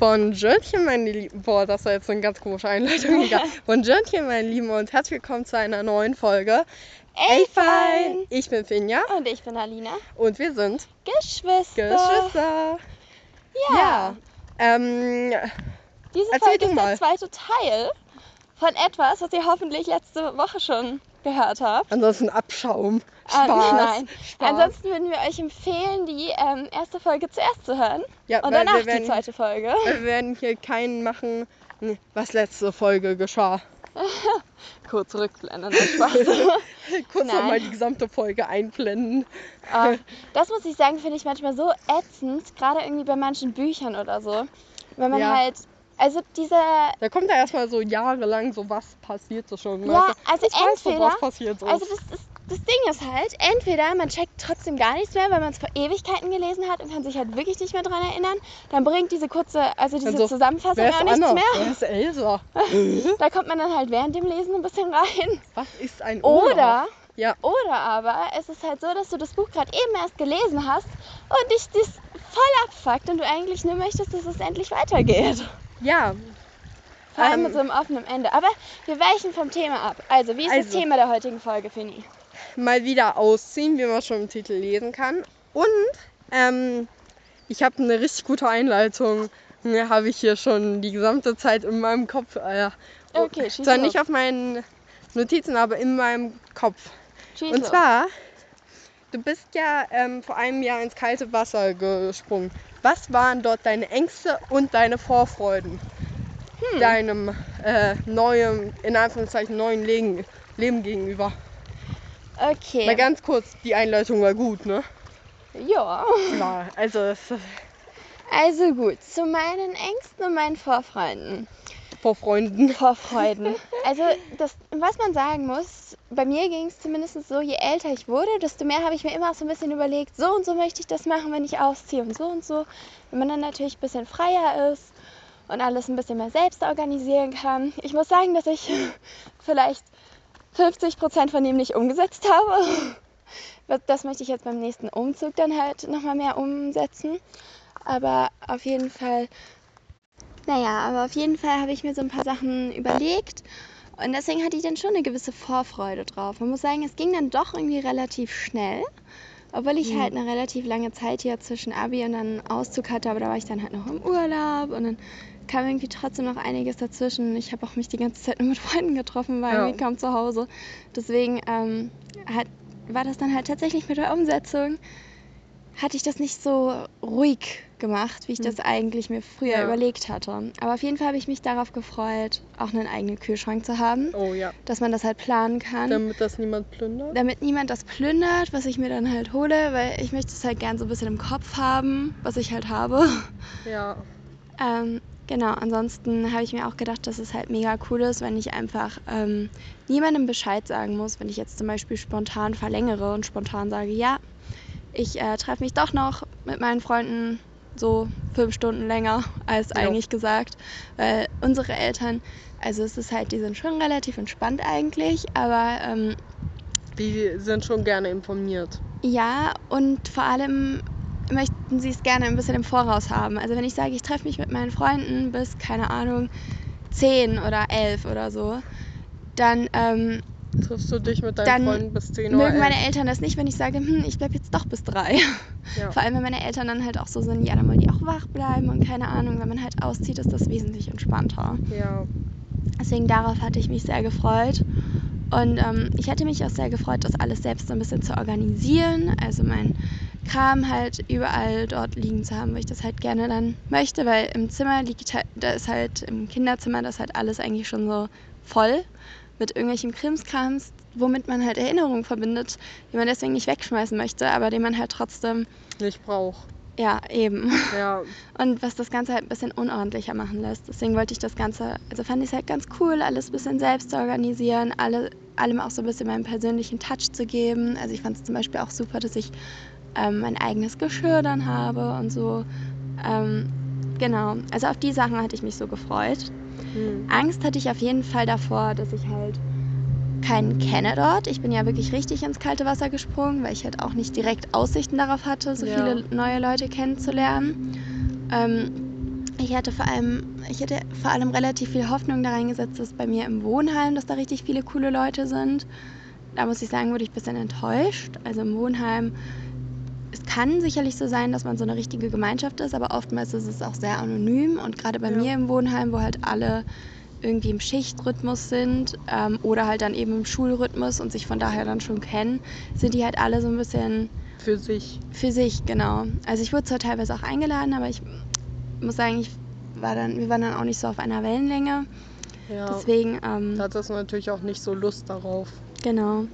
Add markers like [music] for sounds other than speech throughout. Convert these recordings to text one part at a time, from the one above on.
Bonjourchen, meine Lieben. Boah, das war jetzt eine ganz komische Einleitung. [laughs] Egal. Bonjourchen, meine Lieben, und herzlich willkommen zu einer neuen Folge. Ey, fein! Ich bin Finja Und ich bin Alina. und wir sind Geschwister. Geschwister. Ja. Ja. Ähm, Diese Folge ist mal. der zweite Teil von etwas, was ihr hoffentlich letzte Woche schon gehört habt. ansonsten Abschaum. Ah, Spaß. nein. Spaß. Ansonsten würden wir euch empfehlen, die ähm, erste Folge zuerst zu hören ja, und danach werden, die zweite Folge. Wir werden hier keinen machen, was letzte Folge geschah. [laughs] Kurz rückblenden, Spaß. [laughs] Kurz nochmal die gesamte Folge einblenden. Ah, das muss ich sagen, finde ich manchmal so ätzend, gerade irgendwie bei manchen Büchern oder so. Wenn man Ja. halt, also diese Da kommt da erstmal so jahrelang so, was passiert so schon. Ja, Weißt du, also weißt du, entweder- was passiert ist. Also das, das, das Ding ist halt, entweder man checkt trotzdem gar nichts mehr, weil man es vor Ewigkeiten gelesen hat und kann sich halt wirklich nicht mehr dran erinnern. Dann bringt diese kurze, also diese Also, Zusammenfassung auch nichts Anna? mehr. Wer ist Elsa? [laughs] Da kommt man dann halt während dem Lesen ein bisschen rein. Was ist ein Oder, Oder? Ja. oder aber es ist halt so, dass du das Buch gerade eben erst gelesen hast und dich das voll abfuckt und du eigentlich nur möchtest, dass es endlich weitergeht. Ja, Vor allem Ähm. mit so einem offenen Ende. Aber wir weichen vom Thema ab. Also, wie ist das Also. Thema der heutigen Folge, Fini? mal wieder ausziehen, wie man schon im Titel lesen kann. Und ähm, ich habe eine richtig gute Einleitung. Habe ich hier schon die gesamte Zeit in meinem Kopf. Äh, Okay, zwar los. nicht auf meinen Notizen, aber in meinem Kopf. Schieß Und los. zwar, du bist ja ähm, vor einem Jahr ins kalte Wasser gesprungen. Was waren dort deine Ängste und deine Vorfreuden? Hm. Deinem äh, neuen, in Anführungszeichen, neuen Leben, Leben gegenüber. Okay. Mal ganz kurz, die Einleitung war gut, ne? Ja. Ja, also es Also gut, zu meinen Ängsten und meinen Vorfreunden. vor Freunden. Also das, was man sagen muss, bei mir ging es zumindest so, je älter ich wurde, desto mehr habe ich mir immer so ein bisschen überlegt, so und so möchte ich das machen, wenn ich ausziehe und so und so. Wenn man dann natürlich ein bisschen freier ist und alles ein bisschen mehr selbst organisieren kann. Ich muss sagen, dass ich [laughs] vielleicht 50 Prozent von dem nicht umgesetzt habe. [laughs] Das möchte ich jetzt beim nächsten Umzug dann halt nochmal mehr umsetzen. Aber auf jeden Fall naja, aber auf jeden Fall habe ich mir so ein paar Sachen überlegt und deswegen hatte ich dann schon eine gewisse Vorfreude drauf. Man muss sagen, es ging dann doch irgendwie relativ schnell, obwohl ich Mhm. halt eine relativ lange Zeit hier zwischen Abi und dann Auszug hatte, aber da war ich dann halt noch im Urlaub und dann kam irgendwie trotzdem noch einiges dazwischen. Ich habe auch mich die ganze Zeit nur mit [laughs] Freunden getroffen, war Ja. irgendwie kaum zu Hause. Deswegen ähm, hat, war das dann halt tatsächlich mit der Umsetzung hatte ich das nicht so ruhig gemacht, wie ich das eigentlich mir früher Ja. überlegt hatte. Aber auf jeden Fall habe ich mich darauf gefreut, auch einen eigenen Kühlschrank zu haben, Oh ja. dass man das halt planen kann. Damit das niemand plündert. damit niemand das plündert, was ich mir dann halt hole, weil ich möchte es halt gern so ein bisschen im Kopf haben, was ich halt habe. Ja. Ähm, genau, ansonsten habe ich mir auch gedacht, dass es halt mega cool ist, wenn ich einfach ähm, niemandem Bescheid sagen muss, wenn ich jetzt zum Beispiel spontan verlängere und spontan sage, ja, ich äh, treffe mich doch noch mit meinen Freunden so fünf Stunden länger als eigentlich gesagt, weil unsere Eltern, also es ist halt, die sind schon relativ entspannt eigentlich, aber ähm, Die sind schon gerne informiert. ja, und vor allem möchten sie es gerne ein bisschen im Voraus haben. Also wenn ich sage, ich treffe mich mit meinen Freunden bis, keine Ahnung, 10 oder 11 oder so, dann ähm, Triffst du dich mit deinen Dann Freunden bis 10 Uhr? mögen meine Eltern das nicht, wenn ich sage, hm, ich bleibe jetzt doch bis 3. Ja. [laughs] Vor allem, wenn meine Eltern dann halt auch so sind, ja, dann wollen die auch wach bleiben und keine Ahnung, wenn man halt auszieht, ist das wesentlich entspannter. Ja. Deswegen darauf hatte ich mich sehr gefreut. Und ähm, ich hätte mich auch sehr gefreut, das alles selbst so ein bisschen zu organisieren. Also mein Kram halt überall dort liegen zu haben, wo ich das halt gerne dann möchte, weil im Zimmer liegt halt, da ist halt im Kinderzimmer das halt alles eigentlich schon so voll mit irgendwelchen Krimskrams, womit man halt Erinnerungen verbindet, die man deswegen nicht wegschmeißen möchte, aber den man halt trotzdem, Nicht brauch. ja, eben. Ja. [laughs] Und was das Ganze halt ein bisschen unordentlicher machen lässt. Deswegen wollte ich das Ganze, also fand ich es halt ganz cool, alles ein bisschen selbst zu organisieren, alle, allem auch so ein bisschen meinen persönlichen Touch zu geben. Also ich fand es zum Beispiel auch super, dass ich ähm, mein eigenes Geschirr dann habe und so. Ähm, genau, also auf die Sachen hatte ich mich so gefreut. Hm. Angst hatte ich auf jeden Fall davor, dass ich halt keinen kenne dort. Ich bin ja wirklich richtig ins kalte Wasser gesprungen, weil ich halt auch nicht direkt Aussichten darauf hatte, so Ja. viele neue Leute kennenzulernen. Ähm, ich hatte vor allem, ich hatte vor allem relativ viel Hoffnung da reingesetzt, dass bei mir im Wohnheim, dass da richtig viele coole Leute sind. Da muss ich sagen, wurde ich ein bisschen enttäuscht. Also im Wohnheim, es kann sicherlich so sein, dass man so eine richtige Gemeinschaft ist, aber oftmals ist es auch sehr anonym. Und gerade bei Ja. mir im Wohnheim, wo halt alle irgendwie im Schichtrhythmus sind ähm, oder halt dann eben im Schulrhythmus und sich von daher dann schon kennen, sind die halt alle so ein bisschen Für sich. für sich, genau. Also ich wurde zwar teilweise auch eingeladen, aber ich muss sagen, ich war dann, wir waren dann auch nicht so auf einer Wellenlänge. Ja. Deswegen, ähm, Da hat das natürlich auch nicht so Lust darauf. genau.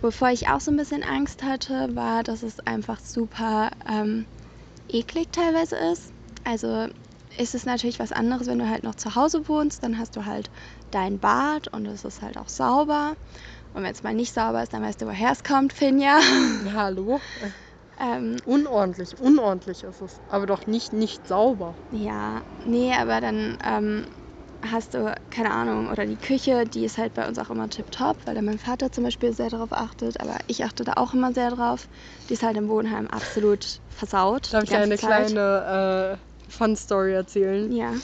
Wovor ich auch so ein bisschen Angst hatte, war, dass es einfach super ähm, eklig teilweise ist. Also ist es natürlich was anderes, wenn du halt noch zu Hause wohnst, dann hast du halt dein Bad und es ist halt auch sauber. Und wenn es mal nicht sauber ist, dann weißt du, woher es kommt, Finja. Ja, hallo? [laughs] ähm, Unordentlich, unordentlich ist es. Aber doch nicht nicht sauber. Ja, nee, aber dann ähm, hast du, keine Ahnung, oder die Küche, die ist halt bei uns auch immer tipptopp, weil da mein Vater zum Beispiel sehr darauf achtet, aber ich achte da auch immer sehr drauf. Die ist halt im Wohnheim absolut versaut. Darf ich eine Zeit. kleine äh, Fun-Story erzählen? Ja.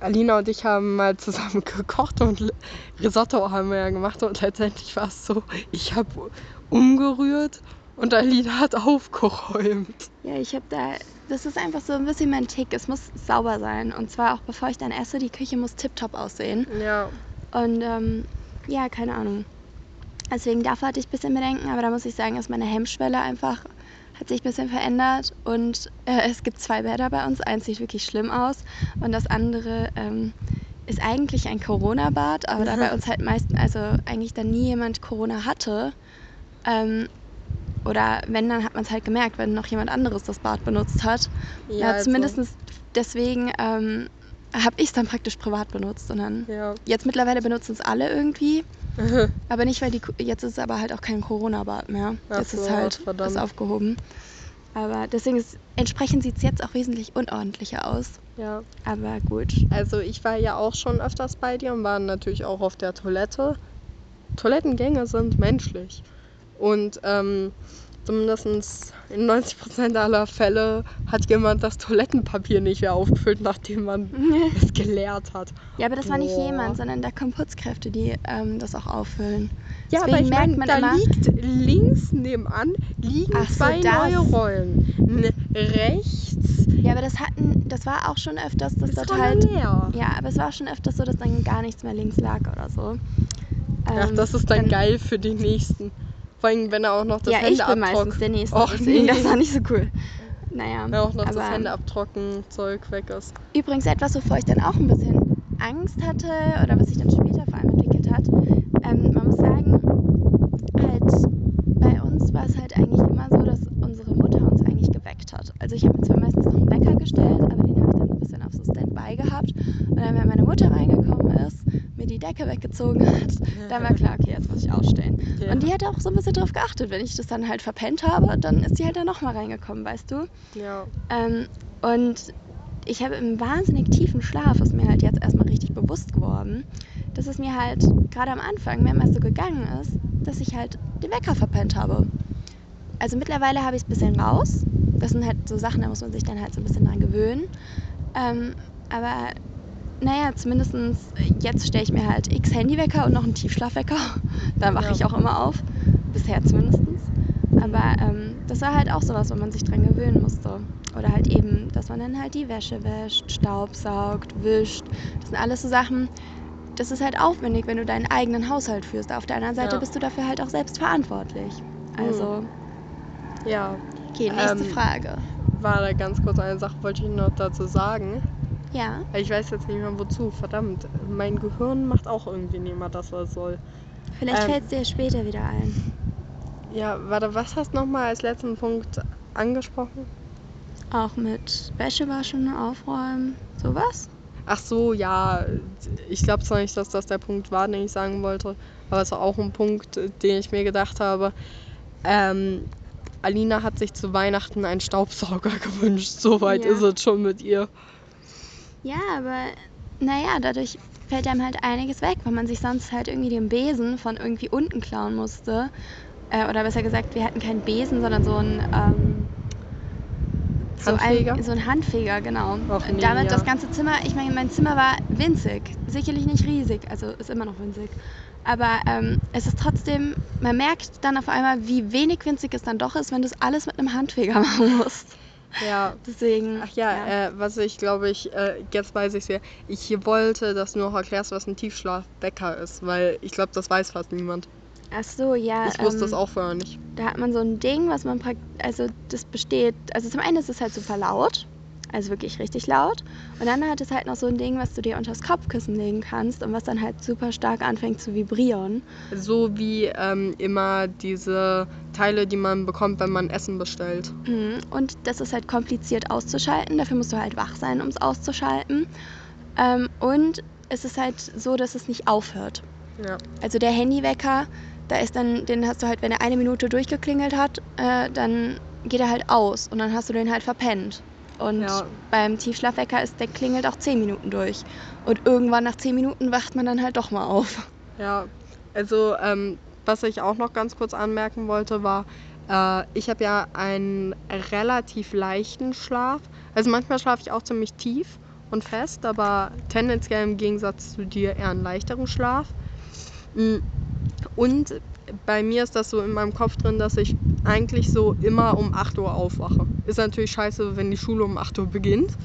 Alina und ich haben mal zusammen [laughs] gekocht und Risotto haben wir ja gemacht und letztendlich war es so, ich habe umgerührt und Alina hat aufgeräumt. Ja, ich habe da, das ist einfach so ein bisschen mein Tick. Es muss sauber sein. Und zwar auch bevor ich dann esse, die Küche muss tipptopp aussehen. Ja, Und ähm, ja, keine Ahnung. Deswegen davor hatte ich ein bisschen Bedenken, aber da muss ich sagen, ist meine Hemmschwelle einfach, hat sich ein bisschen verändert. Und äh, es gibt zwei Bäder bei uns. Eins sieht wirklich schlimm aus und das andere ähm, ist eigentlich ein Corona-Bad, aber da bei uns halt meistens, also eigentlich da nie jemand Corona hatte. Ähm, oder wenn, dann hat man es halt gemerkt, wenn noch jemand anderes das Bad benutzt hat. Ja, also, zumindest deswegen ähm, habe ich es dann praktisch privat benutzt. Und dann Ja. Jetzt mittlerweile benutzen es alle irgendwie, [laughs] aber nicht, weil die jetzt ist es aber halt auch kein Corona-Bad mehr. Ach Jetzt ist so, halt verdammt. das aufgehoben. Aber deswegen ist entsprechend sieht es jetzt auch wesentlich unordentlicher aus. ja. Aber gut. Also ich war ja auch schon öfters bei dir und war natürlich auch auf der Toilettengänge sind menschlich. Und ähm, zumindest in 90% aller Fälle hat jemand das Toilettenpapier nicht mehr aufgefüllt, nachdem man [laughs] es geleert hat. Ja, aber das war nicht Boah. jemand, sondern da kommen Putzkräfte, die ähm, das auch auffüllen. Ja, Deswegen aber ich merkt meine, man da immer- liegt links nebenan liegen Ach so, zwei das. neue Rollen. Rechts Ja, aber das hatten, das war auch schon öfters, dass ist dort halt. leer. Ja, aber es war schon öfters so, dass dann gar nichts mehr links lag oder so. Ach, Ähm, das ist dann, geil für den nächsten. Vor allem, wenn er auch noch das ja, ich bin meistens der Nächste, Och, deswegen nee. das war nicht so cool. Naja, Wenn auch noch das aber Händeabtrocken-Zeug weg ist. übrigens etwas, wovor ich dann auch ein bisschen Angst hatte oder was sich dann später vor allem entwickelt hat. Ähm, man muss sagen, halt bei uns war es halt eigentlich immer so, dass unsere Mutter uns eigentlich geweckt hat. Also ich habe mir zwar meistens noch einen Wecker gestellt, aber den habe ich dann ein bisschen auf so Standby gehabt. Und dann, wenn meine Mutter reingekommen ist, mir die Decke weggezogen hat, dann war klar, okay, jetzt muss ich aufstehen. Ja. Und die hat auch so ein bisschen drauf geachtet. Wenn ich das dann halt verpennt habe, dann ist sie halt da nochmal reingekommen, weißt du? Ja. Ähm, und ich habe im wahnsinnig tiefen Schlaf, ist mir halt jetzt erstmal richtig bewusst geworden, dass es mir halt gerade am Anfang mehrmals so gegangen ist, dass ich halt den Wecker verpennt habe. Also mittlerweile habe ich es ein bisschen raus. Das sind halt so Sachen, da muss man sich dann halt so ein bisschen dran gewöhnen. Ähm, aber naja, zumindest jetzt stelle ich mir halt x Handywecker und noch einen Tiefschlafwecker. [laughs] Da wache Ja. ich auch immer auf. Bisher zumindest. Aber ähm, das war halt auch sowas, wo man sich dran gewöhnen musste. Oder halt eben, dass man dann halt die Wäsche wäscht, Staubsaugt, wischt. Das sind alles so Sachen. Das ist halt aufwendig, wenn du deinen eigenen Haushalt führst. Auf der anderen Seite Ja. bist du dafür halt auch selbst verantwortlich. Also, Ja. okay, nächste Ähm, Frage. War da ganz kurz eine Sache, wollte ich noch dazu sagen. Ja. Ich weiß jetzt nicht mehr wozu. Verdammt. Mein Gehirn macht auch irgendwie nicht mehr das, was es soll. Vielleicht Ähm, fällt es dir später wieder ein. Ja, warte, was hast du nochmal als letzten Punkt angesprochen? Auch mit Wäsche waschen, aufräumen, sowas? Ach so, ja, ich glaube zwar nicht, dass das der Punkt war, den ich sagen wollte, aber es war auch ein Punkt, den ich mir gedacht habe. Ähm, Alina hat sich zu Weihnachten einen Staubsauger [laughs] gewünscht. So weit Ja. ist es schon mit ihr. Ja, aber naja, dadurch fällt einem halt einiges weg, weil man sich sonst halt irgendwie den Besen von irgendwie unten klauen musste. Äh, oder besser gesagt, wir hatten keinen Besen, sondern so ein, ähm, So Handfeger? ein, so ein Handfeger, genau. Nee, Damit ja. das ganze Zimmer, ich meine, mein Zimmer war winzig. Sicherlich nicht riesig, also ist immer noch winzig. Aber ähm, es ist trotzdem, man merkt dann auf einmal, wie wenig winzig es dann doch ist, wenn du es alles mit einem Handfeger [laughs] machen musst. Ja. Deswegen. Ach ja, Äh, was ich glaube ich, äh, jetzt weiß ich ja, ich wollte, dass du noch erklärst, was ein Tiefschlafwecker ist, weil ich glaube, das weiß fast niemand. Ach so, ja. Ich wusste das ähm, auch vorher nicht. Da hat man so ein Ding, was man praktisch, also das besteht, also zum einen ist es halt super laut, also wirklich richtig laut. Und dann hat es halt noch so ein Ding, was du dir unter das Kopfkissen legen kannst und was dann halt super stark anfängt zu vibrieren. So wie ähm, immer diese Teile, die man bekommt, wenn man Essen bestellt. Mhm. Und das ist halt kompliziert auszuschalten, dafür musst du halt wach sein, um es auszuschalten. Ähm, und es ist halt so, dass es nicht aufhört. Ja. Also der Handywecker, da ist dann, den hast du halt, wenn er eine Minute durchgeklingelt hat, äh, dann geht er halt aus und dann hast du den halt verpennt. Und Ja. beim Tiefschlafwecker ist, der klingelt auch 10 Minuten durch. Und irgendwann nach 10 Minuten wacht man dann halt doch mal auf. Ja, also ähm, was ich auch noch ganz kurz anmerken wollte, war, äh, ich habe ja einen relativ leichten Schlaf. Also manchmal schlafe ich auch ziemlich tief und fest, aber tendenziell im Gegensatz zu dir eher einen leichteren Schlaf. Mm, Und bei mir ist das so in meinem Kopf drin, dass ich eigentlich so immer um 8 Uhr aufwache. Ist natürlich scheiße, wenn die Schule um 8 Uhr beginnt.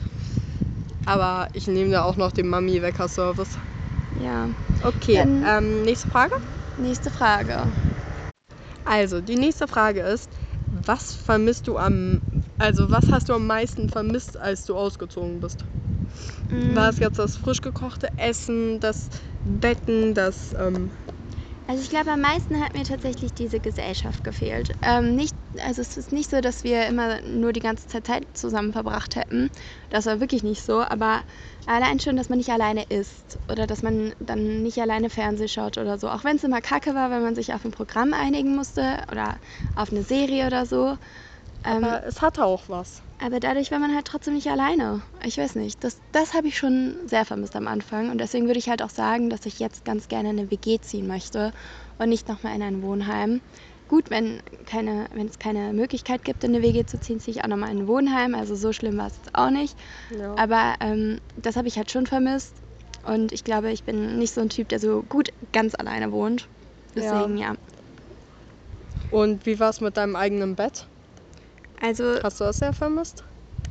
Aber ich nehme da auch noch den Mami-Wecker-Service. Ja. Okay, ähm, nächste Frage. Nächste Frage. Also, die nächste Frage ist, was vermisst du am, also was hast du am meisten vermisst, als du ausgezogen bist? Mm, War es jetzt das frisch gekochte Essen, das Betten, das, ähm, Also ich glaube, am meisten hat mir tatsächlich diese Gesellschaft gefehlt. Ähm, nicht, also es ist nicht so, dass wir immer nur die ganze Zeit Zeit zusammen verbracht hätten. Das war wirklich nicht so. Aber allein schon, dass man nicht alleine isst oder dass man dann nicht alleine Fernseh schaut oder so. Auch wenn es immer kacke war, wenn man sich auf ein Programm einigen musste oder auf eine Serie oder so. Ähm, aber es hatte auch was. Aber dadurch war man halt trotzdem nicht alleine. Ich weiß nicht. Das, das habe ich schon sehr vermisst am Anfang. Und deswegen würde ich halt auch sagen, dass ich jetzt ganz gerne in eine WG ziehen möchte und nicht nochmal in ein Wohnheim. Gut, wenn, keine, wenn es keine Möglichkeit gibt, in eine WG zu ziehen, ziehe ich auch nochmal in ein Wohnheim. Also so schlimm war es jetzt auch nicht. Ja. Aber ähm, das habe ich halt schon vermisst. Und ich glaube, ich bin nicht so ein Typ, der so gut ganz alleine wohnt. Deswegen ja. Und wie war es mit deinem eigenen Bett? Also Hast du das sehr vermisst?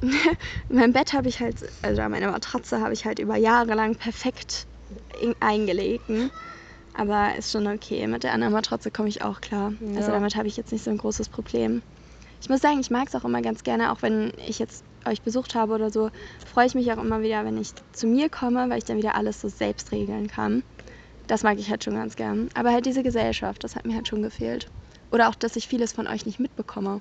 [laughs] mein Bett habe ich halt, also meine Matratze habe ich halt über Jahre lang perfekt in- eingelegt. ne? Aber ist schon okay. Mit der anderen Matratze komme ich auch klar. Also Ja. damit habe ich jetzt nicht so ein großes Problem. Ich muss sagen, ich mag es auch immer ganz gerne, auch wenn ich jetzt euch besucht habe oder so, freue ich mich auch immer wieder, wenn ich zu mir komme, weil ich dann wieder alles so selbst regeln kann. Das mag ich halt schon ganz gern. Aber halt diese Gesellschaft, das hat mir halt schon gefehlt. Oder auch, dass ich vieles von euch nicht mitbekomme.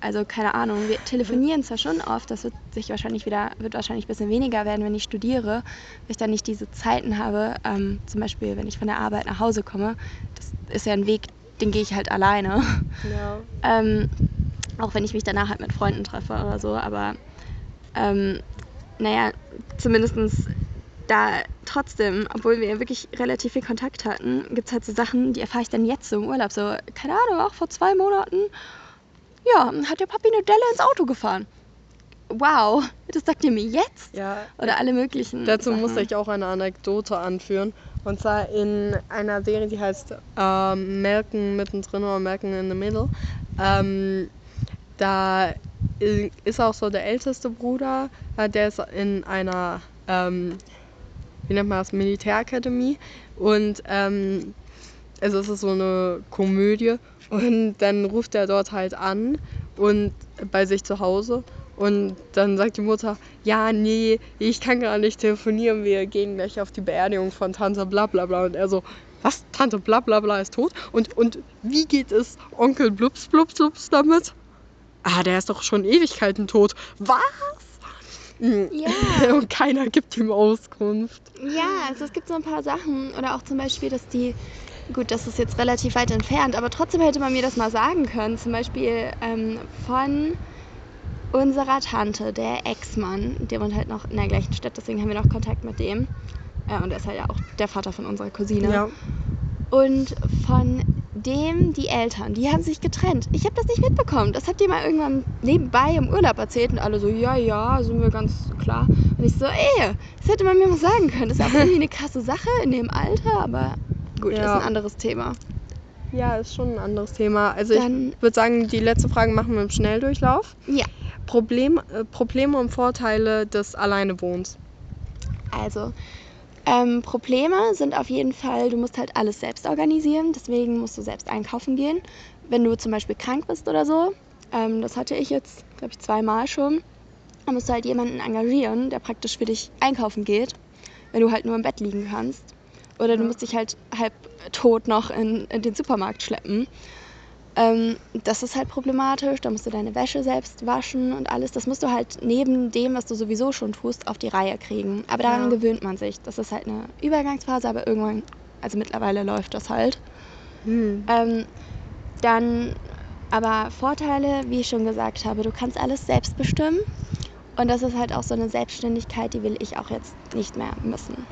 Also keine Ahnung, wir telefonieren zwar schon oft, das wird sich wahrscheinlich wieder, wird wahrscheinlich ein bisschen weniger werden, wenn ich studiere, weil ich dann nicht diese Zeiten habe, ähm, zum Beispiel wenn ich von der Arbeit nach Hause komme, das ist ja ein Weg, den gehe ich halt alleine. Ja. [laughs] Ähm, auch wenn ich mich danach halt mit Freunden treffe oder so, aber ähm, naja, zumindestens da trotzdem, obwohl wir wirklich relativ viel Kontakt hatten, gibt es halt so Sachen, die erfahre ich dann jetzt so im Urlaub. So, keine Ahnung, auch vor zwei Monaten, ja, hat der Papi eine Delle ins Auto gefahren. Wow, das sagt ihr mir jetzt? ja. Oder alle möglichen. Dazu Sachen. muss ich auch eine Anekdote anführen. Und zwar in einer Serie, die heißt ähm, Malcolm mittendrin oder Malcolm in the Middle. Ähm, da ist auch so der älteste Bruder, äh, der ist in einer, ähm, wie nennt man das, Militärakademie. Und ähm, also es ist so eine Komödie. Und dann ruft er dort halt an und bei sich zu Hause. Und dann sagt die Mutter, ja, nee, ich kann gar nicht telefonieren, wir gehen gleich auf die Beerdigung von Tante bla bla bla. Und er so, was, Tante bla bla bla ist tot? Und, und wie geht es Onkel Blups Blups Blups damit? Ah, der ist doch schon Ewigkeiten tot. Was? Ja. [laughs] Und keiner gibt ihm Auskunft. Ja, also es gibt so ein paar Sachen. Oder auch zum Beispiel, dass die, gut, das ist jetzt relativ weit entfernt, aber trotzdem hätte man mir das mal sagen können. Zum Beispiel ähm, von unserer Tante, der Ex-Mann, der wohnt halt noch in der gleichen Stadt, deswegen haben wir noch Kontakt mit dem. Äh, und er ist halt ja auch der Vater von unserer Cousine. Ja. Und von dem die Eltern, die haben sich getrennt. Ich habe das nicht mitbekommen. Das hat die mal irgendwann nebenbei im Urlaub erzählt und alle so, ja, ja, sind wir ganz klar. Und ich so, ey, das hätte man mir mal sagen können. Das ist auch irgendwie eine krasse Sache in dem Alter, aber gut, Ja. ist ein anderes Thema. Ja, ist schon ein anderes Thema. Also Dann- ich würde sagen, die letzte Frage machen wir im Schnelldurchlauf. Ja. Problem, äh, Probleme und Vorteile des Alleinewohnens. Also, ähm, Probleme sind auf jeden Fall, du musst halt alles selbst organisieren, deswegen musst du selbst einkaufen gehen. Wenn du zum Beispiel krank bist oder so, ähm, das hatte ich jetzt, glaube ich, zweimal schon, dann musst du halt jemanden engagieren, der praktisch für dich einkaufen geht, wenn du halt nur im Bett liegen kannst. Oder du musst dich halt halb tot noch in, in den Supermarkt schleppen. Ähm, das ist halt problematisch. Da musst du deine Wäsche selbst waschen und alles. Das musst du halt neben dem, was du sowieso schon tust, auf die Reihe kriegen. Aber daran Ja. gewöhnt man sich. Das ist halt eine Übergangsphase, aber irgendwann, also mittlerweile läuft das halt. Hm. Ähm, dann aber Vorteile, wie ich schon gesagt habe, du kannst alles selbst bestimmen. Und das ist halt auch so eine Selbstständigkeit, die will ich auch jetzt nicht mehr missen.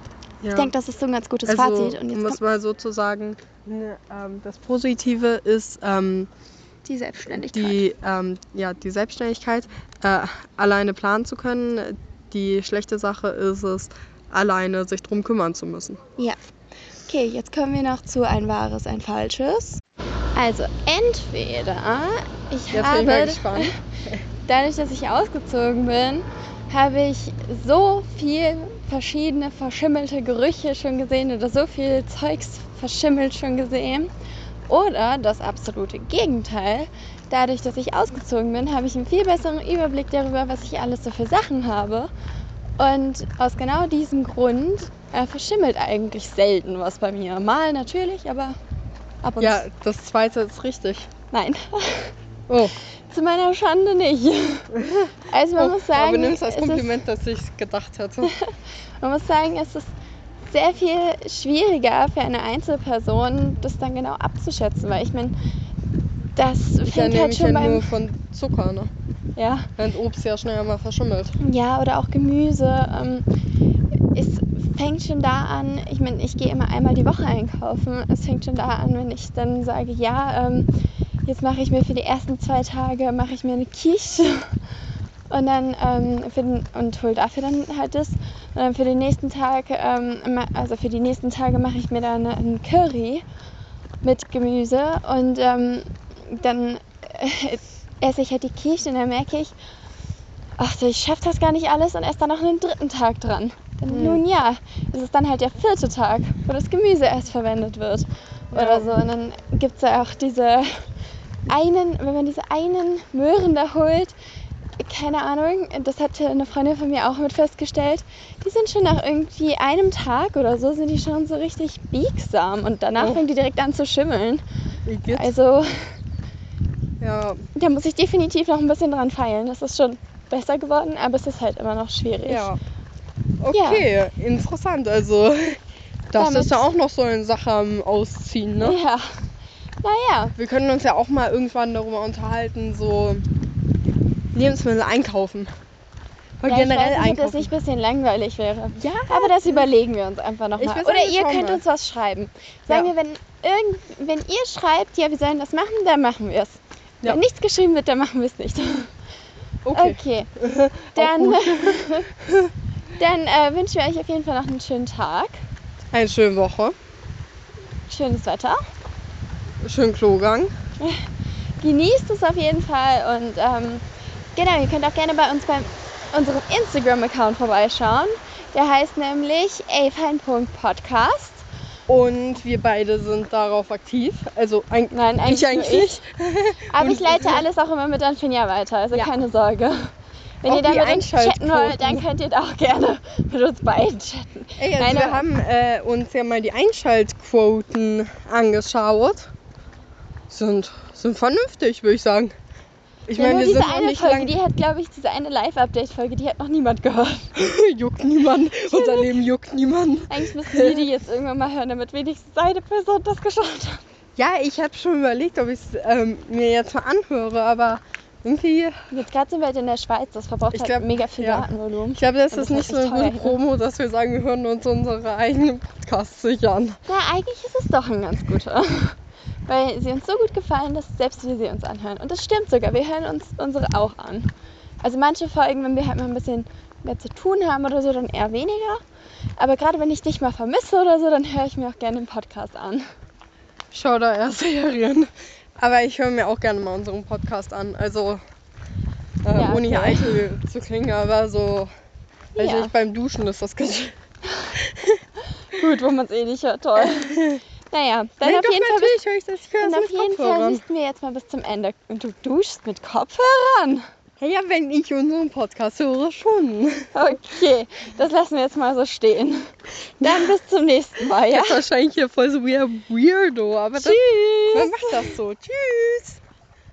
Ja. Ich denke, das ist so ein ganz gutes also, Fazit. Und jetzt kommt mal so zu sagen, ne, ähm, das Positive ist ähm, die Selbstständigkeit. die, ähm, ja, die Selbstständigkeit, äh, alleine planen zu können. Die schlechte Sache ist es, alleine sich drum kümmern zu müssen. Ja. Okay, jetzt kommen wir noch zu ein wahres, ein falsches. Also entweder ich Jetzt bin ich habe, gespannt. [laughs] dadurch, dass ich ausgezogen bin, habe ich so viel verschiedene verschimmelte Gerüche schon gesehen oder so viel Zeugs verschimmelt schon gesehen. Oder das absolute Gegenteil. Dadurch, dass ich ausgezogen bin, habe ich einen viel besseren Überblick darüber, was ich alles so für Sachen habe. Und aus genau diesem Grund äh, verschimmelt eigentlich selten was bei mir. Mal natürlich, aber ab und Ja, zu. das zweite ist richtig. Nein, [laughs] Oh, zu meiner Schande nicht. [laughs] Also man oh muss sagen, aber nimm es als es ist- Kompliment, dass ich es gedacht hätte. [laughs] Man muss sagen, es ist sehr viel schwieriger für eine Einzelperson, das dann genau abzuschätzen, weil ich meine, das Ich fängt halt schon ja beim nur von Zucker, ne? ja, Während Obst ja schnell mal verschimmelt. ja oder auch Gemüse. Ähm, es fängt schon da an. Ich meine, ich gehe immer einmal die Woche einkaufen. Es fängt schon da an, wenn ich dann sage, ja, ähm, jetzt mache ich mir für die ersten zwei Tage mache ich mir eine Quiche und dann ähm, für den, und hol dafür dann halt das. Und dann für den nächsten Tag, ähm, also für die nächsten Tage mache ich mir dann einen Curry mit Gemüse und ähm, dann äh, esse ich halt die Quiche und dann merke ich, ach so, ich schaffe das gar nicht alles und esse dann noch einen dritten Tag dran. Dann, Hm. Nun ja, es ist dann halt der vierte Tag, wo das Gemüse erst verwendet wird oder so. Und dann gibt es ja auch diese einen, wenn man diese einen Möhren da holt, keine Ahnung, das hat eine Freundin von mir auch mit festgestellt, die sind schon nach irgendwie einem Tag oder so, sind die schon so richtig biegsam und danach Oh. fängt die direkt an zu schimmeln. Geht's? Also ja, da muss ich definitiv noch ein bisschen dran feilen. Das ist schon besser geworden, aber es ist halt immer noch schwierig. ja. Okay, interessant. Also, das Damit- ist ja auch noch so eine Sache am Ausziehen, ne? Ja. Naja, Wir können uns ja auch mal irgendwann darüber unterhalten, so Lebensmittel einkaufen. Oder ja, generell ich weiß nicht, ob das einkaufen. nicht ein bisschen langweilig wäre. Ja, Aber das überlegen wir uns einfach nochmal. Oder ihr könnt mal. uns was schreiben. Sagen Ja. wir, wenn, irgend, wenn ihr schreibt, ja, wir sollen das machen, dann machen wir es. Ja. Wenn nichts geschrieben wird, dann machen wir es nicht. [laughs] okay. Okay. [laughs] Dann, [laughs] dann äh, wünschen wir euch auf jeden Fall noch einen schönen Tag. Eine schöne Woche. Schönes Wetter. Schönen Klogang. Genießt es auf jeden Fall und ähm, genau, ihr könnt auch gerne bei uns beim unserem Instagram-Account vorbeischauen. Der heißt nämlich afein.podcast. Und wir beide sind darauf aktiv. Also ein, Nein, eigentlich ich eigentlich. [laughs] Aber Und- ich leite alles auch immer mit an Finja weiter, also Ja. keine Sorge. Wenn Auch ihr da die mit uns chatten wollt, dann könnt ihr da auch gerne [laughs] mit uns beiden chatten. Ey, also Nein, wir aber- haben äh, uns ja mal die Einschaltquoten angeschaut. Sind, sind vernünftig, würde ich sagen. Ich ja, meine, wir diese sind eine nicht Folge, lang. die hat, glaube ich, diese eine Live-Update-Folge, die hat noch niemand gehört. [laughs] juckt niemand. [laughs] Unser Leben juckt niemand. Eigentlich müssten wir die jetzt irgendwann mal hören, damit wenigstens eine Person das geschaut hat. Ja, ich habe schon überlegt, ob ich es ähm, mir jetzt mal anhöre, aber irgendwie, Jetzt gerade sind wir halt in der Schweiz, das verbraucht halt glaub, mega viel ja. Datenvolumen. ich glaube, das Und ist das nicht so eine gute. Promo, dass wir sagen, wir hören uns unsere eigenen Podcasts sich an. Na, eigentlich ist es doch ein ganz guter. Weil sie uns so gut gefallen, dass selbst wir sie uns anhören. Und das stimmt sogar, wir hören uns unsere auch an. Also manche Folgen, wenn wir halt mal ein bisschen mehr zu tun haben oder so, dann eher weniger. Aber gerade wenn ich dich mal vermisse oder so, dann höre ich mir auch gerne den Podcast an. Schau da eher Serien. Aber ich höre mir auch gerne mal unseren Podcast an. Also äh, Ja, ohne hier okay. eitel zu klingen, aber so, weiß Ja. nicht, beim Duschen ist das ganz [laughs] Gut, wo man es eh nicht hört, toll. [laughs] Naja, dann Nein, auf jeden Fall, höre ich das. Ich höre dann das auf jeden Fall Kopfhörern. müssten wir jetzt mal bis zum Ende. Und du duschst mit Kopfhörern? Ja, ja, wenn ich unseren Podcast höre, schon. Okay, das lassen wir jetzt mal so stehen. Dann bis zum nächsten Mal, ja? Jetzt wahrscheinlich hier voll so wie ein Weirdo, aber das, Tschüss! man macht das so. Tschüss.